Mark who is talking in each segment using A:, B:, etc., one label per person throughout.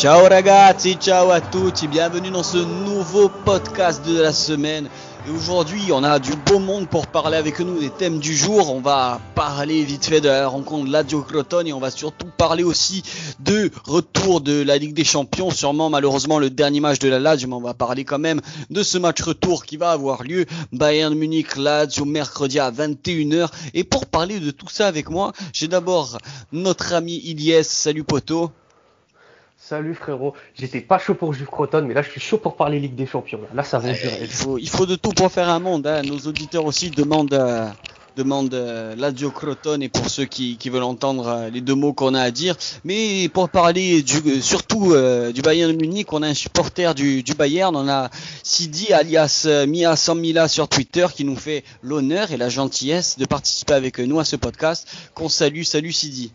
A: Ciao ragazzi, ciao à tutti, bienvenue dans ce nouveau podcast de la semaine. Et aujourd'hui, on a du beau monde pour parler avec nous des thèmes du jour. On va parler vite fait de la rencontre de Lazio Crotone et on va surtout parler aussi de retour de la Ligue des Champions. Sûrement, malheureusement, le dernier match de la Lazio, mais on va parler quand même de ce match retour qui va avoir lieu. Bayern Munich, Lazio, mercredi à 21h. Et pour parler de tout ça avec moi, j'ai d'abord notre ami Ilyes. Salut poto.
B: Salut frérot, j'étais pas chaud pour Juve Croton, mais là je suis chaud pour parler Ligue des Champions. Là, ça va
A: durer. Il faut, il faut de tout pour faire un monde. Hein. Nos auditeurs aussi demandent, euh, demandent euh, Lazio Crotone et pour ceux qui, qui veulent entendre euh, les deux mots qu'on a à dire. Mais pour parler du, euh, surtout du Bayern Munich, on a un supporter du, du Bayern, on a Sidi alias Mia Mila sur Twitter qui nous fait l'honneur et la gentillesse de participer avec nous à ce podcast. Qu'on salue, salut Sidi.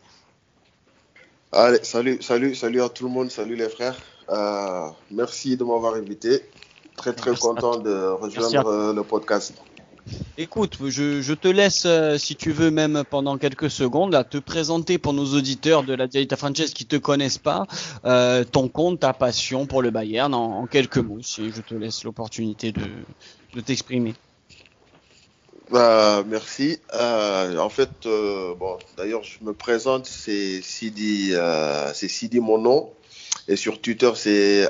C: Allez, salut, salut, salut à tout le monde, salut les frères. Euh, merci de m'avoir invité. Très très content de rejoindre euh, le podcast.
A: Écoute, je, te laisse, euh, si tu veux, même pendant quelques secondes, à te présenter pour nos auditeurs de la Dialita Frances qui te connaissent pas, ton compte, ta passion pour le Bayern, en, quelques mots. Si je te laisse l'opportunité de t'exprimer.
C: Bah, merci. Euh, en fait, euh, bon, d'ailleurs, je me présente, c'est Sidi, euh, c'est Sidi mon nom, et sur Twitter c'est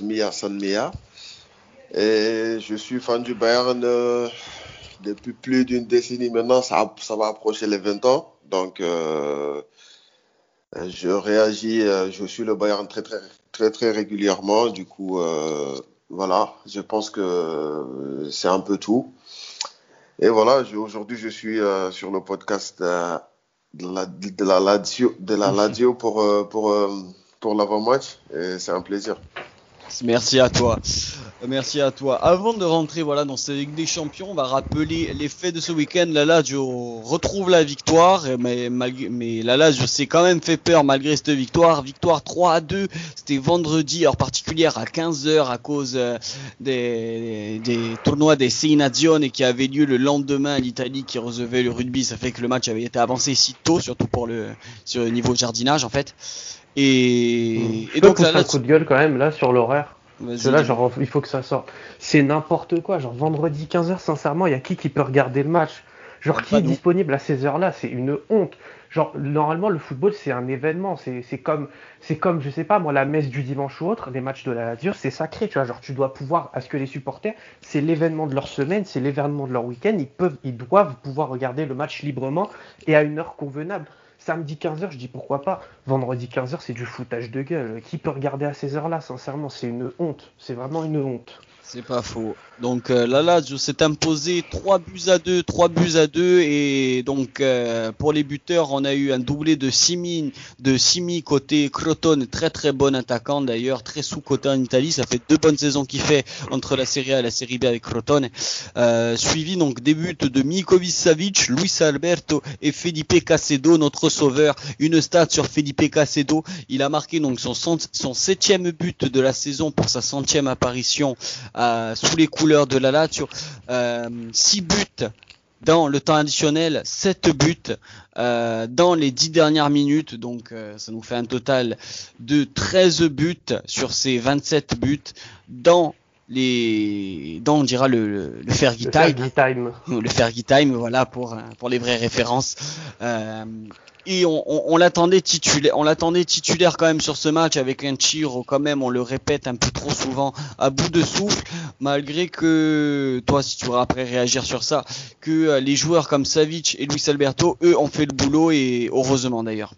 C: @mia Et je suis fan du Bayern euh, depuis plus d'une décennie maintenant. Ça, ça va approcher les 20 ans, donc euh, je réagis. je suis le Bayern très très très très régulièrement. Du coup, voilà, je pense que c'est un peu tout. Et voilà, aujourd'hui, je suis euh, sur le podcast euh, de, la, de la Lazio, de la Lazio pour, euh, pour, pour l'avant-match. Et c'est un plaisir.
A: Merci à toi. Merci à toi. Avant de rentrer voilà dans cette Ligue des Champions, on va rappeler les faits de ce week-end. La Lazio retrouve la victoire, mais, mais la Lazio s'est quand même fait peur malgré cette victoire. Victoire 3 à 2. C'était vendredi, heure particulière à 15h à cause euh, des, des tournois des Sei et qui avait lieu le lendemain à l'Italie qui recevait le rugby. Ça fait que le match avait été avancé si tôt, surtout pour le sur le niveau jardinage en fait.
B: Et, et donc là, un coup de gueule quand même là sur l'horaire. Là, genre, il faut que ça sorte. C'est n'importe quoi. Genre, vendredi 15h, sincèrement, il y a qui qui peut regarder le match? Genre, qui est disponible à ces heures-là? C'est une honte. Genre, normalement, le football, c'est un événement. C'est comme, c'est comme, je sais pas, moi, la messe du dimanche ou autre, les matchs de la Lazio, c'est sacré, tu vois. Genre, tu dois pouvoir, à ce que les supporters, c'est l'événement de leur semaine, c'est l'événement de leur week-end. Ils peuvent, ils doivent pouvoir regarder le match librement et à une heure convenable. Samedi 15h, je dis pourquoi pas. Vendredi 15h, c'est du foutage de gueule. Qui peut regarder à ces heures-là Sincèrement, c'est une honte. C'est vraiment une honte.
A: C'est pas faux. Donc euh, la Lazio s'est imposé 3 buts à 2, 3 buts à 2 et donc euh, pour les buteurs, on a eu un doublé de Simi de Simi côté Crotone, très très bon attaquant d'ailleurs, très sous côté en Italie, ça fait deux bonnes saisons qu'il fait entre la Serie A et la Serie B avec Crotone. Euh, suivi donc des buts de Mikovic Savic, Luis Alberto et Felipe Casedo, notre sauveur. Une stat sur Felipe Casedo, il a marqué donc son septième but de la saison pour sa centième apparition euh, sous les de la Lazio. Euh, 6 buts dans le temps additionnel, 7 buts euh, dans les 10 dernières minutes. Donc euh, ça nous fait un total de 13 buts sur ces 27 buts dans les dans on dira le, le, Fergie Time. Le Fergie Time, voilà pour pour les vraies références. Euh, et on, l'attendait titulaire, quand même sur ce match avec un Chiro quand même, on le répète un peu trop souvent à bout de souffle, malgré que toi si tu voudrais après réagir sur ça, que euh, les joueurs comme Savic et Luis Alberto, eux ont fait le boulot et heureusement d'ailleurs.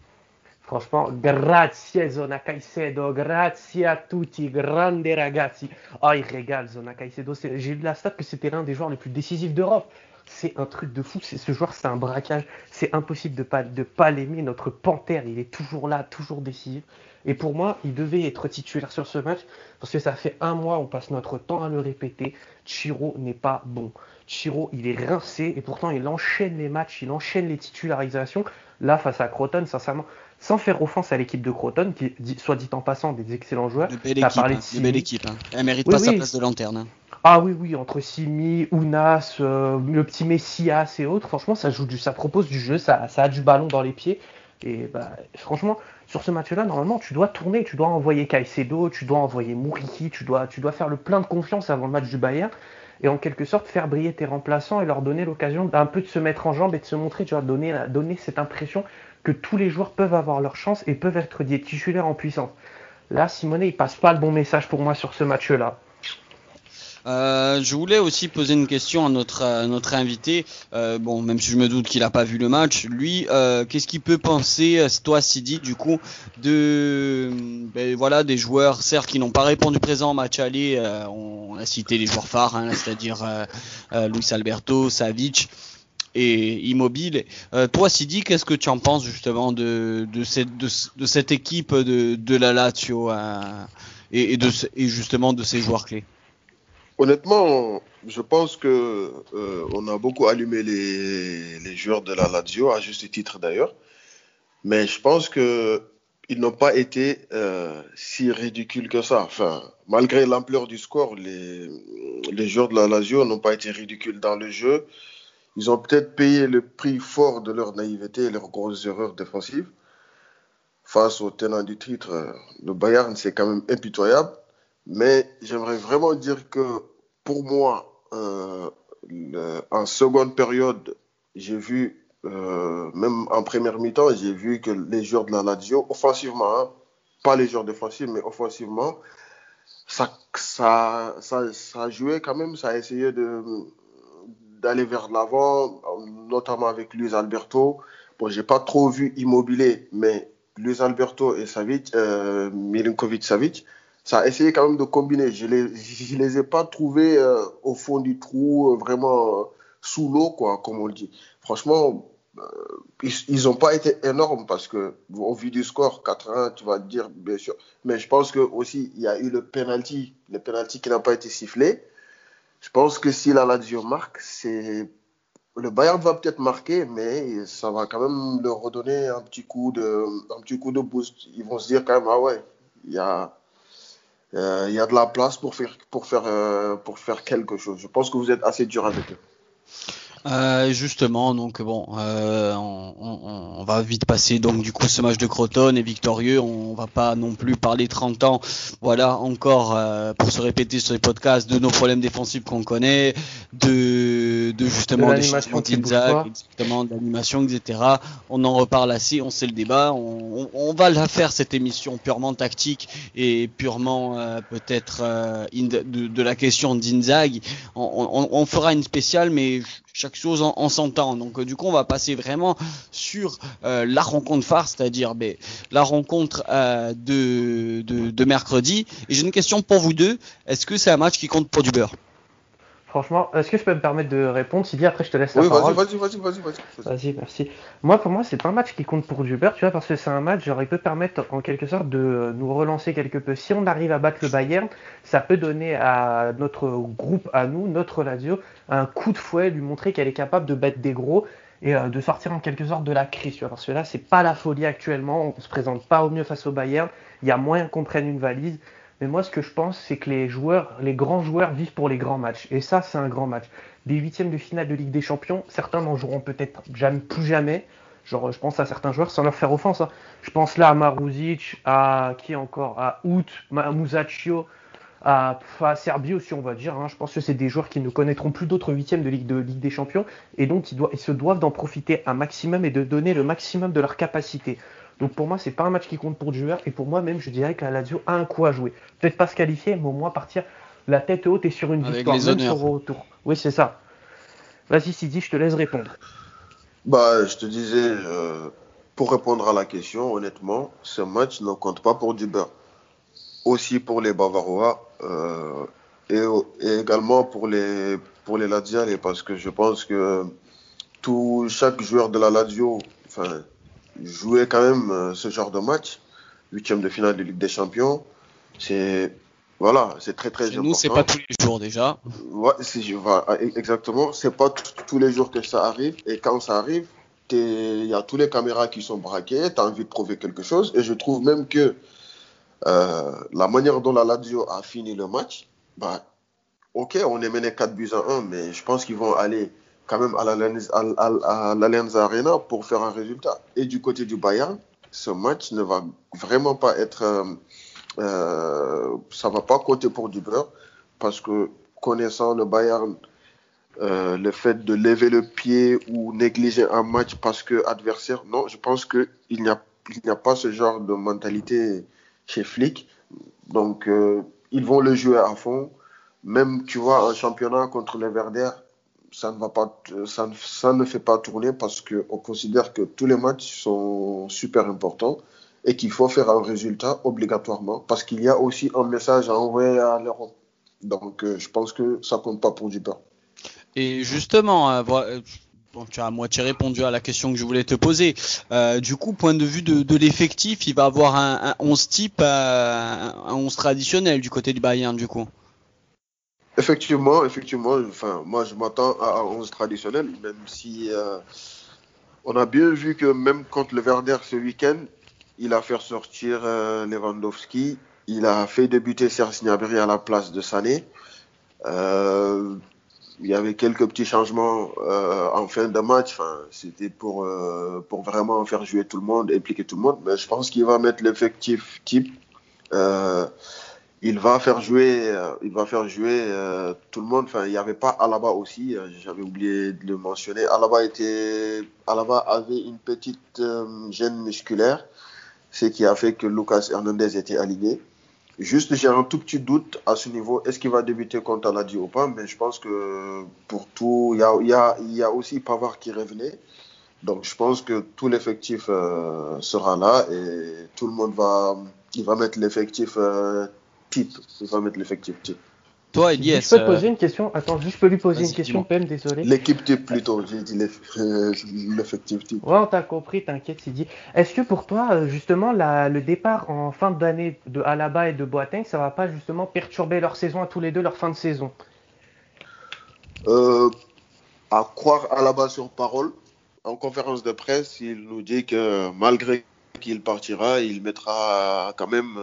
B: Franchement, grazie Zona Caicedo, grazie a tutti, grande ragazzi. Oh, il régale Zona Caicedo. J'ai lu la stat que c'était l'un des joueurs les plus décisifs d'Europe c'est un truc de fou. Ce joueur, c'est un braquage. C'est impossible de pas de pas l'aimer. Notre panthère, il est toujours là, toujours décisif. Et pour moi, il devait être titulaire sur ce match parce que ça fait un mois, on passe notre temps à le répéter. Chiro n'est pas bon. Chiro, il est rincé et pourtant il enchaîne les matchs, il enchaîne les titularisations. Là, face à Croton, sincèrement, sans faire offense à l'équipe de Croton, qui, soit dit en passant, des excellents joueurs.
A: De belle équipe, parlé de, belle équipe. Hein. Elle mérite pas sa place de lanterne. Hein.
B: Ah oui, oui, entre Simi, Ounas, euh, le petit Messias et autres, franchement, ça joue du, ça propose du jeu, ça, a du ballon dans les pieds. Et bah, franchement, sur ce match-là, normalement, tu dois tourner, tu dois envoyer Caicedo, tu dois envoyer dois, tu dois faire le plein de confiance avant le match du Bayern et en quelque sorte faire briller tes remplaçants et leur donner l'occasion d'un peu de se mettre en jambe et de se montrer, tu vois, donner, donner cette impression que tous les joueurs peuvent avoir leur chance et peuvent être des titulaires en puissance. Là, Simonet, il passe pas le bon message pour moi sur ce match-là.
A: Euh, je voulais aussi poser une question à notre, notre invité. Euh, bon, même si je me doute qu'il n'a pas vu le match, lui, euh, qu'est-ce qu'il peut penser, toi, Sidi, du coup, de ben, voilà des joueurs, certes, qui n'ont pas répondu présent au match aller. On, a cité les joueurs phares, hein, c'est-à-dire Luis Alberto, Savic et Immobile. toi, Sidi, qu'est-ce que tu en penses justement de, de, cette, de, cette équipe de, de la Lazio et, de, et justement de ces joueurs clés?
C: Honnêtement, je pense que euh, on a beaucoup allumé les, joueurs de la Lazio, à juste titre d'ailleurs. Mais je pense que ils n'ont pas été euh, si ridicules que ça. Malgré l'ampleur du score, les, joueurs de la Lazio n'ont pas été ridicules dans le jeu. Ils ont peut-être payé le prix fort de leur naïveté et leurs grosses erreurs défensives. Face au tenant du titre, le Bayern, c'est quand même impitoyable. Mais j'aimerais vraiment dire que pour moi, euh, en seconde période, j'ai vu, euh, même en première mi-temps, j'ai vu que les joueurs de la Lazio, offensivement, hein, pas les joueurs défensifs, mais offensivement, ça, ça, ça, jouait quand même, ça a essayé de d'aller vers l'avant, notamment avec Luis Alberto. Bon, j'ai pas trop vu Immobilier, mais Luis Alberto et Savic, euh, Milinkovic Savic, ça a essayé quand même de combiner. Je les, les ai pas trouvés euh, au fond du trou, euh, vraiment euh, sous l'eau, quoi, comme on dit. Franchement, ils n'ont pas été énormes parce que au vu du score 4-1, tu vas te dire bien sûr. Mais je pense que aussi il y a eu le penalty, le penalty qui n'a pas été sifflé. Je pense que si la Lazio marque, c'est le Bayern va peut-être marquer, mais ça va quand même leur redonner un petit coup de, un petit coup de boost. Ils vont se dire quand même ah ouais, il y a euh, il y a de la place pour faire, pour, faire, euh, pour faire quelque chose. Je pense que vous êtes assez dur avec eux.
A: Euh, justement, donc bon, on, va vite passer donc du coup ce match de Croton est victorieux. On va pas non plus parler 30 ans, voilà encore pour se répéter sur les podcasts de nos problèmes défensifs qu'on connaît, de, de justement de des exactement d'animation, etc. On en reparle assez, on sait le débat. On, on, va la faire cette émission purement tactique et purement euh, peut-être euh, de, de, la question d'Inzag. On, on, fera une spéciale, mais chaque chose en, son temps. Donc euh, du coup, on va passer vraiment sur euh, la rencontre phare, c'est-à-dire ben, la rencontre de, de, de, mercredi. Et j'ai une question pour vous deux. Est-ce que c'est un match qui compte pour du beurre?
B: Franchement, est-ce que je peux me permettre de répondre? Sylvie, après je te laisse
C: la
B: oui,
C: parole. Vas-y, vas-y, vas-y,
B: vas-y. Vas-y, merci. Moi, pour moi, c'est pas un match qui compte pour du beurre, tu vois, parce que c'est un match, genre, il peut permettre en quelque sorte de nous relancer quelque peu. Si on arrive à battre le Bayern, ça peut donner à notre groupe, à nous, notre Lazio, un coup de fouet, lui montrer qu'elle est capable de battre des gros et euh, de sortir en quelque sorte de la crise, tu vois, parce que là, c'est pas la folie actuellement, on se présente pas au mieux face au Bayern, il y a moyen qu'on prenne une valise. Mais moi, ce que je pense, c'est que les joueurs, les grands joueurs vivent pour les grands matchs. Et ça, c'est un grand match. Des huitièmes de finale de Ligue des Champions, certains n'en joueront peut-être jamais, plus jamais. Genre, je pense à certains joueurs sans leur faire offense. Hein. Je pense là à Maruzic, à qui encore? À Out, à Musacchio, à, à Serbie aussi, on va dire. Hein. Je pense que c'est des joueurs qui ne connaîtront plus d'autres huitièmes de Ligue, de Ligue des Champions. Et donc, ils, ils se doivent d'en profiter un maximum et de donner le maximum de leur capacité. Donc pour moi, c'est pas un match qui compte pour joueur. Et pour moi, même, je dirais que la Lazio a un coup à jouer. Peut-être pas se qualifier, mais au moins partir la tête haute et sur une victoire, même sur retour. Oui, c'est ça. Vas-y, Sidi, je te laisse répondre.
C: Bah, je te disais, euh, pour répondre à la question, honnêtement, ce match ne compte pas pour du beurre. Aussi pour les Bavarois euh, et, également pour les pour les parce que je pense que tout chaque joueur de la Lazio, enfin jouer quand même euh, ce genre de match, huitième de finale de Ligue des Champions, c'est voilà, c'est très très important.
A: Nous, c'est pas tous les jours déjà.
C: Ouais, voilà, exactement. C'est pas tous les jours que ça arrive. Et quand ça arrive, il y a tous les caméras qui sont braquées. Tu as envie de prouver quelque chose. Et je trouve même que euh, la manière dont la Lazio a fini le match, bah, ok, on est mené 4 buts à 1, mais je pense qu'ils vont aller quand même à l'Allianz Arena pour faire un résultat. Et du côté du Bayern, ce match ne va vraiment pas être, euh, euh, ça va pas compter pour du beurre parce que connaissant le Bayern, euh, le fait de lever le pied ou négliger un match parce que adversaire, non, je pense que il n'y a, a pas ce genre de mentalité chez Flick. Donc ils vont le jouer à fond. Même tu vois un championnat contre les Verder, ça ne va pas, ça, ne fait pas tourner parce qu'on considère que tous les matchs sont super importants et qu'il faut faire un résultat obligatoirement parce qu'il y a aussi un message à envoyer à l'Europe. Donc, euh, je pense que ça compte pas pour du pain.
A: Et justement, euh, euh, tu as à moitié répondu à la question que je voulais te poser. du coup, point de vue de, l'effectif, il va avoir un, un 11 type, un 11 traditionnel du côté du Bayern, du coup.
C: Effectivement, effectivement. Enfin, moi, je m'attends à un 11 traditionnel, même si euh, on a bien vu que même contre le Werder ce week-end, il a fait sortir euh, Lewandowski, il a fait débuter Serge Gnabry à la place de Sané. Euh, il y avait quelques petits changements en fin de match. Enfin, c'était pour pour vraiment faire jouer tout le monde, impliquer tout le monde. Mais je pense qu'il va mettre l'effectif type il va faire jouer, euh, il va faire jouer euh, tout le monde. Enfin, il n'y avait pas Alaba aussi. Euh, j'avais oublié de le mentionner. Alaba était, Alaba avait une petite gêne musculaire, ce qui a fait que Lucas Hernandez était aligné. Juste, j'ai un tout petit doute à ce niveau. Est-ce qu'il va débuter contre Aladi ou pas? Mais je pense que pour tout, il y a, y, a, y a, aussi Pavard qui revenait. Donc, je pense que tout l'effectif sera là et tout le monde va, il va mettre l'effectif type. Il va mettre l'effectif type.
B: Toi, Elias. Je peux te poser une question Attends, je peux lui poser une question, Pem, désolé.
C: L'équipe type plutôt, j'ai dit euh, l'effectif type.
B: Ouais, on t'a compris, t'inquiète, dit. Est-ce que pour toi, euh, justement, la, le départ en fin d'année de Alaba et de Boateng, ça va pas justement perturber leur saison à tous les deux, leur fin de saison?
C: Euh, À croire Alaba sur parole, en conférence de presse, il nous dit que malgré qu'il partira, il mettra quand même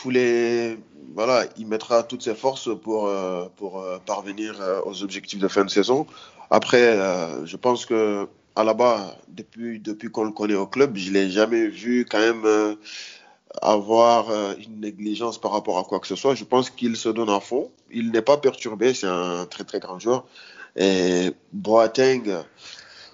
C: tous les voilà, il mettra toutes ses forces pour euh, pour euh, parvenir euh, aux objectifs de fin de saison. Après, je pense que à la bas depuis depuis qu'on le connaît au club, je l'ai jamais vu quand même avoir une négligence par rapport à quoi que ce soit. Je pense qu'il se donne à fond. Il n'est pas perturbé. C'est un très très grand joueur. Et Boateng,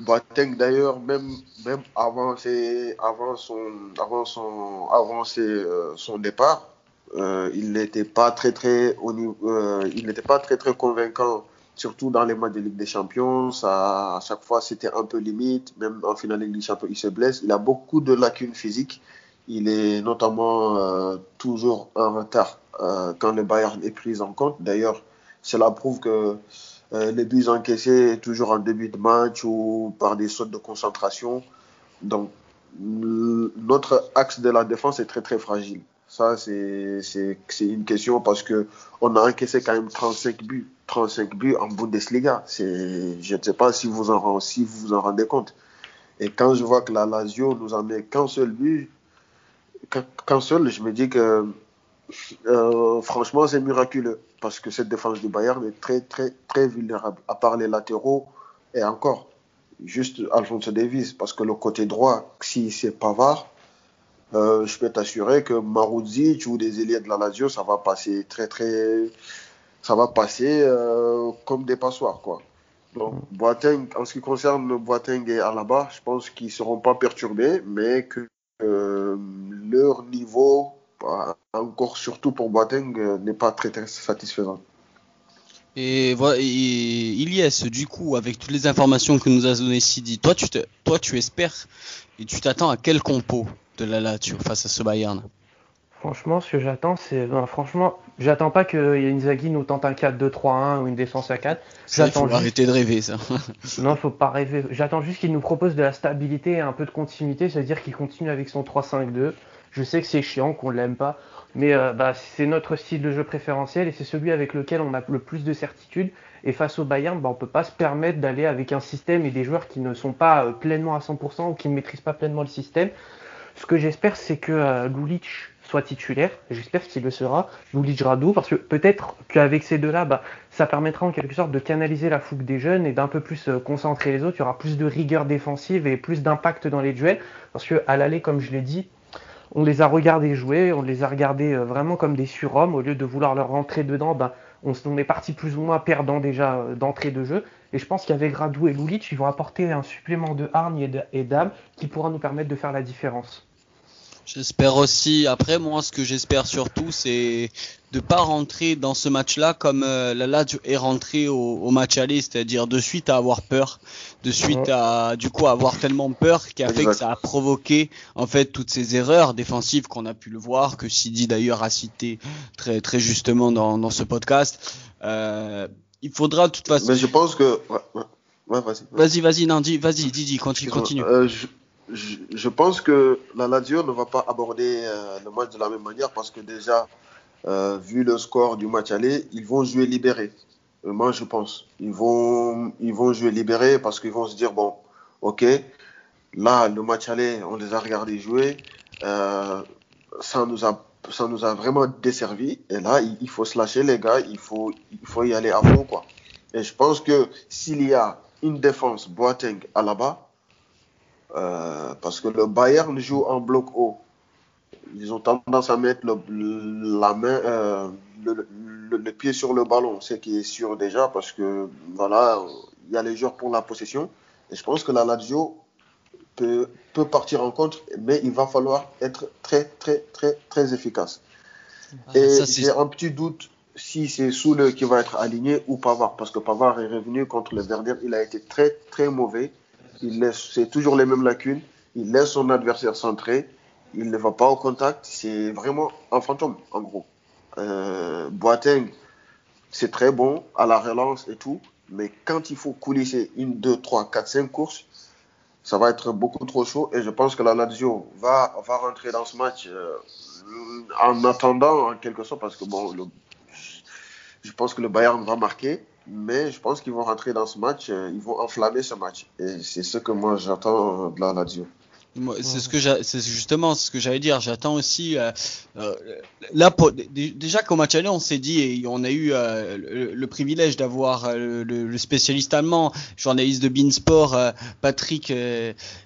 C: Boateng d'ailleurs, même, même avant, ses, avant, son, avant, son, avant son départ, euh, il n'était pas très très au niveau, euh, il n'était pas très très convaincant, surtout dans les matchs de Ligue des Champions. À chaque fois, c'était un peu limite. Même en finale de Ligue des Champions, il se blesse. Il a beaucoup de lacunes physiques. Il est notamment euh, toujours en retard quand le Bayern est pris en compte. D'ailleurs, cela prouve que les buts encaissés toujours en début de match ou par des sautes de concentration. Donc, notre axe de la défense est très très fragile. Ça, c'est une question parce que on a encaissé quand même 35 buts, 35 buts en Bundesliga. Je ne sais pas si vous, en, si vous vous en rendez compte. Et quand je vois que la Lazio nous en met qu'un seul but, qu'un seul, je me dis que euh, franchement, c'est miraculeux parce que cette défense du Bayern est très, très, très vulnérable, à part les latéraux et encore, juste Alphonse Davis, parce que le côté droit, si c'est Pavard, euh, je peux t'assurer que Marouzic ou des ailiers de la Lazio, ça va passer très très, ça va passer euh, comme des passoires quoi. Donc mm. Boateng, en ce qui concerne Boateng et Alaba, je pense qu'ils seront pas perturbés, mais que euh, leur niveau, bah, encore surtout pour Boateng, n'est pas très, très satisfaisant.
A: Et, voilà, Ilyes, du coup, avec toutes les informations que nous a donné Sidi, toi tu, te, toi tu espères et tu t'attends à quel compo? De la Lazio face à ce Bayern
B: Franchement, ce que j'attends, c'est. franchement, j'attends pas que Inzaghi nous tente un 4-2-3-1 ou une défense à 4.
A: J'attends juste... arrêter de rêver, ça.
B: non, faut pas rêver. J'attends juste qu'il nous propose de la stabilité et un peu de continuité, c'est-à-dire qu'il continue avec son 3-5-2. Je sais que c'est chiant, qu'on l'aime pas, mais euh, bah, c'est notre style de jeu préférentiel et c'est celui avec lequel on a le plus de certitude. Et face au Bayern, bah, on peut pas se permettre d'aller avec un système et des joueurs qui ne sont pas euh, pleinement à 100% ou qui ne maîtrisent pas pleinement le système. Ce que j'espère, c'est que euh, soit titulaire. J'espère qu'il le sera. Lulic Radou, parce que peut-être qu'avec ces deux-là, bah, ça permettra en quelque sorte de canaliser la fougue des jeunes et d'un peu plus euh, concentrer les autres. Il y aura plus de rigueur défensive et plus d'impact dans les duels. Parce que à l'aller, comme je l'ai dit, on les a regardés jouer, on les a regardés euh, vraiment comme des surhommes. Au lieu de vouloir leur rentrer dedans, bah, on, est parti plus ou moins perdant déjà euh, d'entrée de jeu. Et je pense qu'avec Radou et Lulic, ils vont apporter un supplément de hargne et d'âme qui pourra nous permettre de faire la différence.
A: J'espère aussi. Après, moi, ce que j'espère surtout, c'est de pas rentrer dans ce match-là comme euh, la Lazio est rentré au, match aller, c'est-à-dire de suite à avoir peur, de suite à du coup avoir tellement peur qui a fait que ça a provoqué en fait toutes ces erreurs défensives qu'on a pu le voir, que Sidi d'ailleurs a cité très très justement dans, dans ce podcast. Euh, il faudra de toute façon.
C: Mais je pense que.
A: Ouais, vas-y. Vas-y, vas-y, non, dis, vas-y, Didi, continue, continue.
C: Euh, je, pense que la Lazio ne va pas aborder euh, le match de la même manière parce que déjà, euh, vu le score du match aller, ils vont jouer libérés. Euh, moi, je pense. Ils vont, ils vont jouer libérés parce qu'ils vont se dire, bon, ok, là, le match aller, on les a regardés jouer. ça, nous a, ça nous a vraiment desservi. Et là, il, faut se lâcher, les gars. Il faut, il faut y aller à fond, quoi. Et je pense que s'il y a une défense Boateng à la bas, euh, parce que le Bayern joue en bloc haut. Ils ont tendance à mettre le, la main, euh, le, pied sur le ballon, ce qui est sûr déjà, parce que voilà, il y a les joueurs pour la possession. Et je pense que la Lazio peut, peut partir en contre, mais il va falloir être très, très, très, très efficace. Ah, et j'ai un petit doute si c'est Soule qui va être aligné ou Pavard, parce que Pavard est revenu contre le Verder, il a été très, très mauvais il laisse, c'est toujours les mêmes lacunes. Il laisse son adversaire centré. Il ne va pas au contact. C'est vraiment un fantôme, en gros. Euh, Boateng, c'est très bon à la relance et tout. Mais quand il faut coulisser une, deux, trois, quatre, cinq courses, ça va être beaucoup trop chaud. Et je pense que la Lazio va, va rentrer dans ce match euh, en attendant, en quelque sorte, parce que bon, je pense que le Bayern va marquer mais je pense qu'ils vont rentrer dans ce match, euh, ils vont enflammer ce match. Et c'est ce que moi j'attends de la Lazio.
A: C'est ce que c'est justement ce que j'allais dire. J'attends aussi euh, euh, là déjà qu'au match aller on s'est dit et on a eu le, privilège d'avoir le, spécialiste allemand, journaliste de Beansport Patrick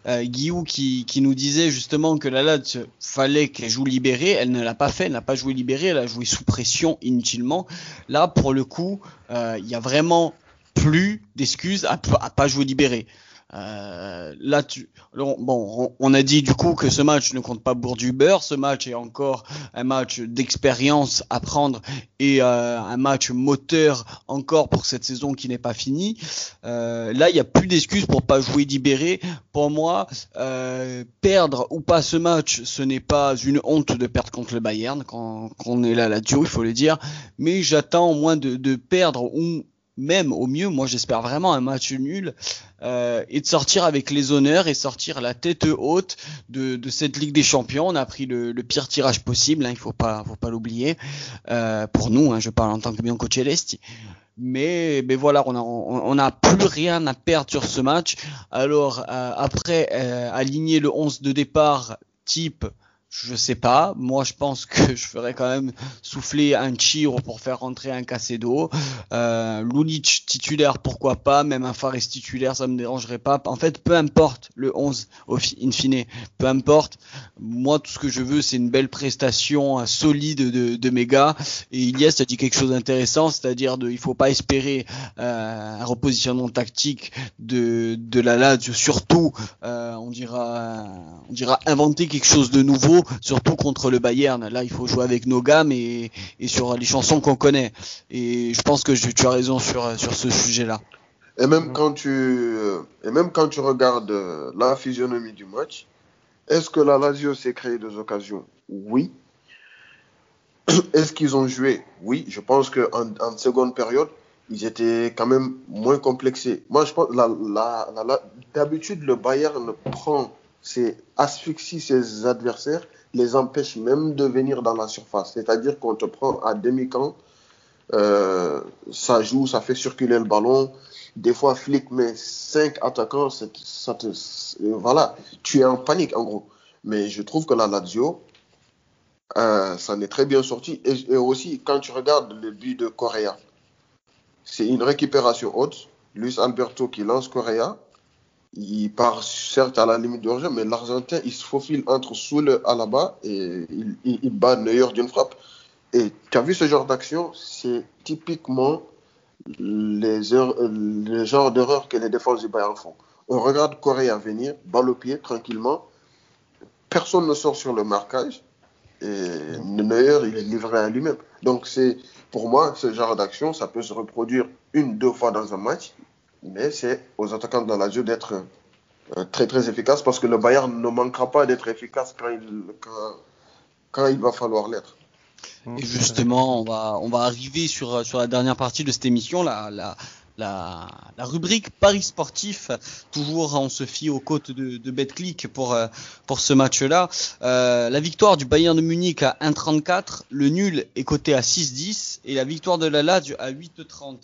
A: Guillou qui, qui nous disait justement que la Lazio fallait qu'elle joue libérée. Elle ne l'a pas fait, elle n'a pas joué libérée, elle a joué sous pression inutilement. Là pour le coup il euh, y a vraiment plus d'excuses à, à pas jouer libéré. Euh, là, tu, bon, on, a dit du coup que ce match ne compte pas pour du beurre. Ce match est encore un match d'expérience à prendre et euh, un match moteur encore pour cette saison qui n'est pas finie. Euh, là, il n'y a plus d'excuses pour pas jouer libéré. Pour moi, euh, perdre ou pas ce match, ce n'est pas une honte de perdre contre le Bayern quand, on est là là il faut le dire. Mais j'attends au moins de, de perdre ou même au mieux, moi j'espère vraiment un match nul euh, et de sortir avec les honneurs et sortir la tête haute de, cette Ligue des Champions. On a pris le, pire tirage possible, hein, il faut pas, faut pas l'oublier. Euh, pour nous, hein, je parle en tant que Bianco Celesti. Mais, mais voilà, on a, on, a plus rien à perdre sur ce match. Alors euh, après, aligner le 11 de départ type je sais pas. Moi, je pense que je ferais quand même souffler un Chiro pour faire rentrer un Casedo. Euh, Lunic titulaire, pourquoi pas. Même un Fares titulaire, ça me dérangerait pas. En fait, peu importe le 11 in fine. Peu importe. Moi, tout ce que je veux, c'est une belle prestation solide de, de mes gars. Et Ilias a dit quelque chose d'intéressant, c'est-à-dire de, il faut pas espérer euh, un repositionnement tactique de, de la Lazio. Surtout, euh, on dira, on dira inventer quelque chose de nouveau surtout contre le Bayern. Là, il faut jouer avec nos gammes et, sur les chansons qu'on connaît. Et je pense que tu as raison sur, sur ce sujet-là.
C: Et même quand tu, et même quand tu regardes la physionomie du match, est-ce que la Lazio s'est créé des occasions? Oui. Est-ce qu'ils ont joué? Oui. Je pense qu'en en seconde période, ils étaient quand même moins complexés. Moi, je pense, la, la, d'habitude, le Bayern prend c'est asphyxie ses adversaires, les empêche même de venir dans la surface. C'est-à-dire qu'on te prend à demi-camp, euh, ça joue, ça fait circuler le ballon. Des fois, flic met cinq attaquants, ça te, voilà, tu es en panique en gros. Mais je trouve que la Lazio, euh, ça en est très bien sorti. Et, aussi, quand tu regardes le but de Correa, c'est une récupération haute. Luis Alberto qui lance Correa. Il part certes à la limite de mais l'Argentin, il se faufile entre Soule à la bas et il, bat Neuer d'une frappe. Et tu as vu ce genre d'action? C'est typiquement les, le genre d'erreur que les défenses du Bayern font. On regarde Correa venir, balle au pied, tranquillement. Personne ne sort sur le marquage. Et Neuer, il est livré à lui-même. Donc, c'est pour moi, ce genre d'action, ça peut se reproduire une, deux fois dans un match, mais c'est aux attaquants de la jeu d'être euh, très, très efficaces parce que le Bayern ne manquera pas d'être efficace quand il, quand, il va falloir l'être.
A: Et justement, on va, on va arriver sur, sur la dernière partie de cette émission, la, la, la, rubrique Paris sportif. Toujours, on se fie aux côtes de, de Betclic pour, euh, pour ce match-là. Euh, la victoire du Bayern de Munich à 1,34. Le nul est coté à 6,10. Et la victoire de la Lazio à 8,30.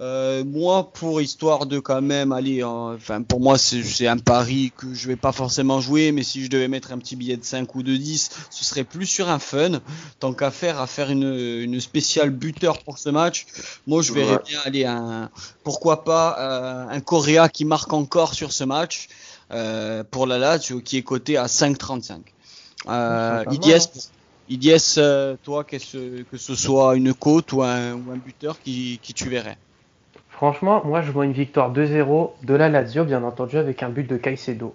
A: Euh, moi, pour histoire de quand même aller, enfin pour moi c'est un pari que je vais pas forcément jouer, mais si je devais mettre un petit billet de 5 ou de 10, ce serait plus sur un fun. Tant qu'à faire, à faire une, une spéciale buteur pour ce match, moi je verrais bien aller un, pourquoi pas euh, un Coréa qui marque encore sur ce match euh, pour la Lazio qui est coté à 5,35. Euh, Idies, euh, toi, que ce, que ce soit une côte ou un, ou un buteur qui, qui tu verrais?
B: Franchement, moi je vois une victoire 2-0 de la Lazio, bien entendu, avec un but de Caicedo.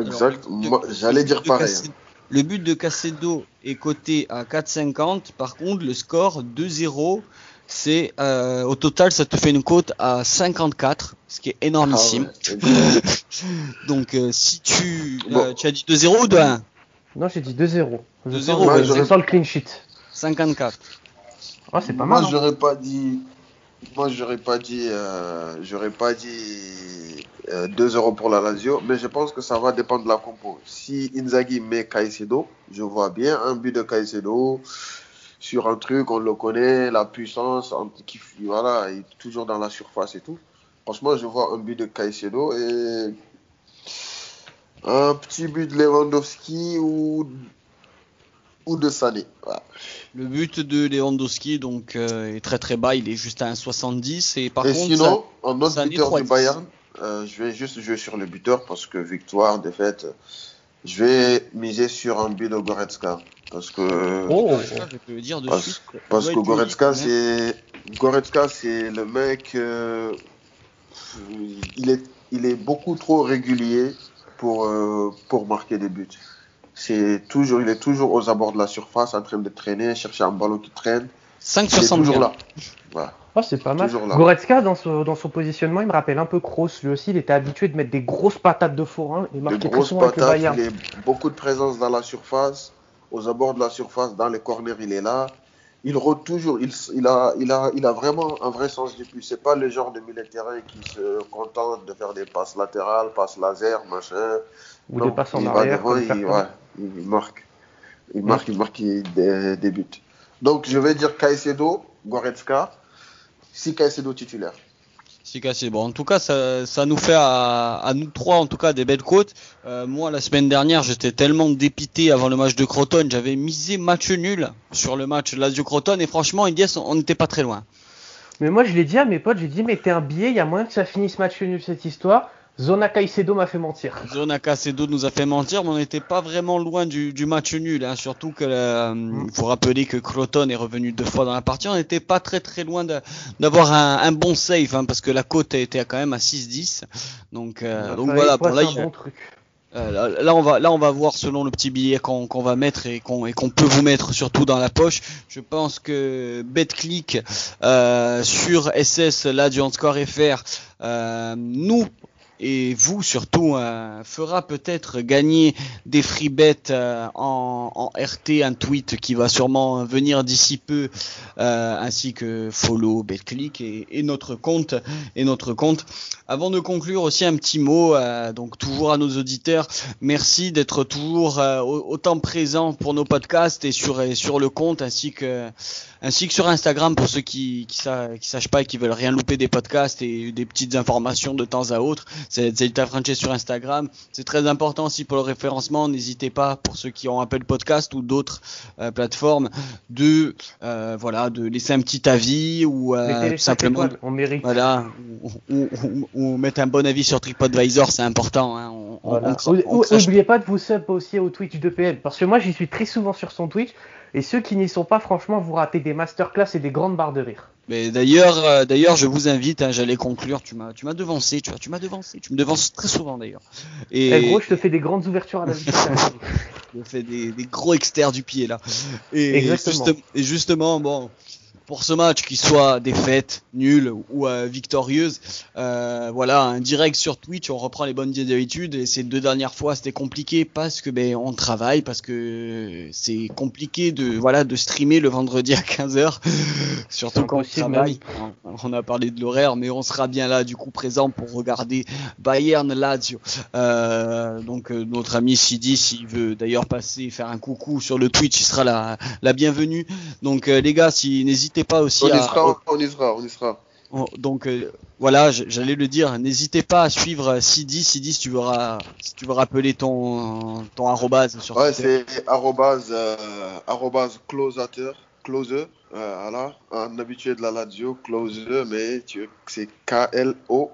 C: Exact, j'allais dire pareil. Hein.
A: Le but de Caicedo est coté à 4,50. Par contre, le score 2-0, c'est euh, au total, ça te fait une cote à 54, ce qui est énormissime. Ah Donc, euh, si tu, euh, tu as dit 2-0 ou 2-1
B: Non, j'ai dit 2-0. 2-0. Je sens le clean sheet.
A: 54.
B: Oh, c'est pas mal.
C: Moi, hein. j'aurais pas dit moi, j'aurais pas dit, euh, j'aurais pas dit 2 euh, euros pour la Lazio, mais je pense que ça va dépendre de la compo. Si Inzaghi met Caicedo, je vois bien un but de Caicedo sur un truc, on le connaît, la puissance, qui, voilà, il est toujours dans la surface et tout. Franchement, je vois un but de Caicedo et un petit but de Lewandowski ou, ou de Sané. Voilà.
A: Le but de Lewandowski donc euh, est très très bas, il est juste à 1,70 et par
C: et
A: contre
C: sinon, en autre buteur du Bayern, euh, je vais juste jouer sur le buteur parce que victoire, défaite, je vais miser sur un but de Goretzka parce que
A: oh, je peux dire de
C: parce,
A: suite,
C: parce que Goretzka c'est Goretzka c'est le mec euh, il est il est beaucoup trop régulier pour pour marquer des buts c'est toujours, il est toujours aux abords de la surface en train de traîner, chercher un ballon qui traîne.
A: 5 Il est
C: toujours là.
B: Oh, c'est pas mal. Goretzka, dans, dans son positionnement, il me rappelle un peu Kroos. Lui aussi, il était habitué de mettre des grosses patates de forain et marquer
C: grosses patates, Il a beaucoup de présence dans la surface, aux abords de la surface, dans les corners, il est là. Il rôde toujours. Il, il, a, il, a, il a vraiment un vrai sens du but. C'est pas le genre de milieu terrain qui se contente de faire des passes latérales, passes laser, machin.
B: Ou des passes en arrière.
C: il, il marque. Il marque, il marque des, buts. Donc, je vais dire Caicedo, Goretzka, si Caicedo titulaire.
A: Si Caicedo. Bon, en tout cas, ça, ça nous fait à, nous trois, en tout cas, des belles côtes. Euh, moi, la semaine dernière, j'étais tellement dépité avant le match de Croton, j'avais misé match nul sur le match Lazio Croton, et franchement, on n'était pas très loin.
B: Mais moi, je l'ai dit à mes potes, j'ai dit, mettez un billet, il y a moyen que ça finisse match nul cette histoire. Zona Caicedo m'a fait mentir.
A: Zona Caicedo nous a fait mentir, mais on n'était pas vraiment loin du, match nul. Hein. Surtout que euh, il faut rappeler que Croton est revenu deux fois dans la partie. On n'était pas très très loin d'avoir un, bon save, hein, parce que la cote était quand même à 6-10. Donc, euh, donc voilà. Pour là, euh, là, on va, là, on va voir selon le petit billet qu'on va mettre et qu'on qu'on peut vous mettre surtout dans la poche. Je pense que BetClick euh, sur SS, là du Score FR, euh, nous et vous surtout euh, fera peut-être gagner des free bets euh, en, RT, un tweet qui va sûrement venir d'ici peu, euh, ainsi que follow, betclick et, et, notre compte et notre compte. Avant de conclure aussi un petit mot, donc toujours à nos auditeurs, merci d'être toujours autant présents pour nos podcasts et sur et sur le compte ainsi que ainsi que sur Instagram pour ceux qui qui, qui sachent pas et qui veulent rien louper des podcasts et des petites informations de temps à autre. c'est Zelita Frances sur Instagram. C'est très important aussi pour le référencement. N'hésitez pas, pour ceux qui ont Apple Podcast ou d'autres euh, plateformes, de euh, voilà, de laisser un petit avis ou euh, simplement,
B: on mérite.
A: Voilà, ou, mettre un bon avis sur TripAdvisor, c'est important. Hein.
B: N'oubliez pas de vous sub aussi au Twitch de PM, parce que moi j'y suis très souvent sur son Twitch. Et ceux qui n'y sont pas, franchement, vous ratez des masterclass et des grandes barres de rire.
A: Mais d'ailleurs, euh, d'ailleurs, je vous invite. Hein, J'allais conclure. Tu m'as, tu m'as devancé. Tu vois, tu m'as devancé. Tu me devances très souvent d'ailleurs.
B: Et eh, gros, je te fais des grandes ouvertures à la vie.
A: je te fais des, des, gros extérieurs du pied là. Et, Exactement. et justement, bon, pour ce match, qu'il soit défaite, nulle ou euh, victorieuse. Euh, voilà, un direct sur Twitch, on reprend les bonnes habitudes. Et ces deux dernières fois, c'était compliqué parce que ben on travaille, parce que c'est compliqué de voilà de streamer le vendredi à 15h, surtout quand on travaille. On a parlé de l'horaire, mais on sera bien là du coup présent pour regarder Bayern Lazio. Euh, donc euh, notre ami Sidi, s'il veut d'ailleurs passer faire un coucou sur le Twitch, il sera la, la bienvenue. Donc euh, les gars, si n'hésitez pas aussi
C: on
A: à.
C: Y sera, on y sera, on y sera.
A: Donc euh, voilà, j'allais le dire. N'hésitez pas à suivre Sidi. Sidi, si tu veux, si tu veux rappeler ton ton arrobase
C: sur. Ouais, c'est arrobase euh, closateur, close, euh, voilà, un habitué de la Lazio, close, mais c'est K L O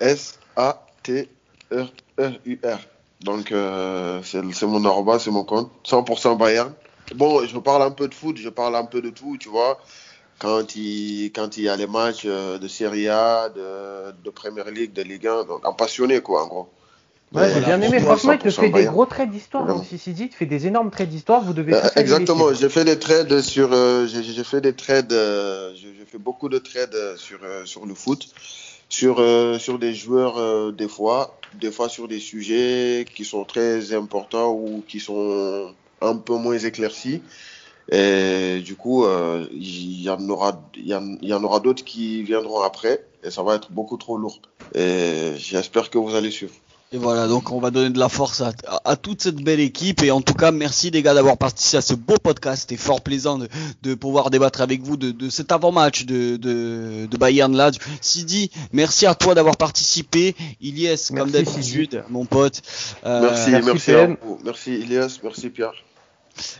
C: S A T R R U R. Donc euh, c'est mon arrobase, c'est mon compte, 100% Bayern. Bon, je parle un peu de foot, je parle un peu de tout, tu vois quand il, quand il y a les matchs euh, de Serie A, de, de Premier League, de Ligue 1, donc un passionné quoi en gros.
B: Ouais, j'ai bien aimé. Franchement, il te fait des gros traits d'histoire. Si dit, il te fait des énormes traits d'histoire. Vous devez.
C: Euh, exactement. J'ai fait des trades sur. Euh, j'ai fait des trades. j'ai fait beaucoup de trades sur sur le foot, sur sur des joueurs des fois, des fois sur des sujets qui sont très importants ou qui sont un peu moins éclaircis. Et du coup, euh, il y en aura, il y, en aura d'autres qui viendront après, et ça va être beaucoup trop lourd. Et j'espère que vous allez suivre.
A: Et voilà, donc on va donner de la force à, toute cette belle équipe. Et en tout cas, merci les gars d'avoir participé à ce beau podcast. C'était fort plaisant de, de, pouvoir débattre avec vous de, de cet avant-match de, de, de, Bayern là. Sidi, merci à toi d'avoir participé. Ilyes, comme d'habitude, mon pote.
C: Euh, merci, merci, merci, merci Ilyes, merci Pierre.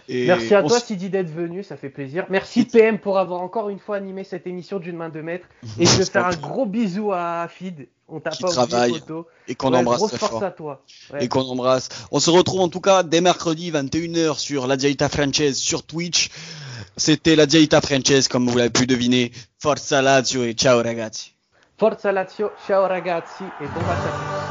B: Merci à toi, Sidi, d'être venu, ça fait plaisir. Merci PM pour avoir encore une fois animé cette émission d'une main de maître. Et je faire un gros bisou à Fid. On t'a pas
A: travaille
B: photo.
A: et qu'on embrasse
B: grosse
A: force
B: à toi.
A: Et qu'on embrasse. On se retrouve en tout cas dès mercredi 21h sur la Diaita Frances sur Twitch. C'était la Diaita Frances comme vous l'avez pu deviner. Forza Lazio et ciao ragazzi.
B: Forza Lazio, ciao ragazzi et bon match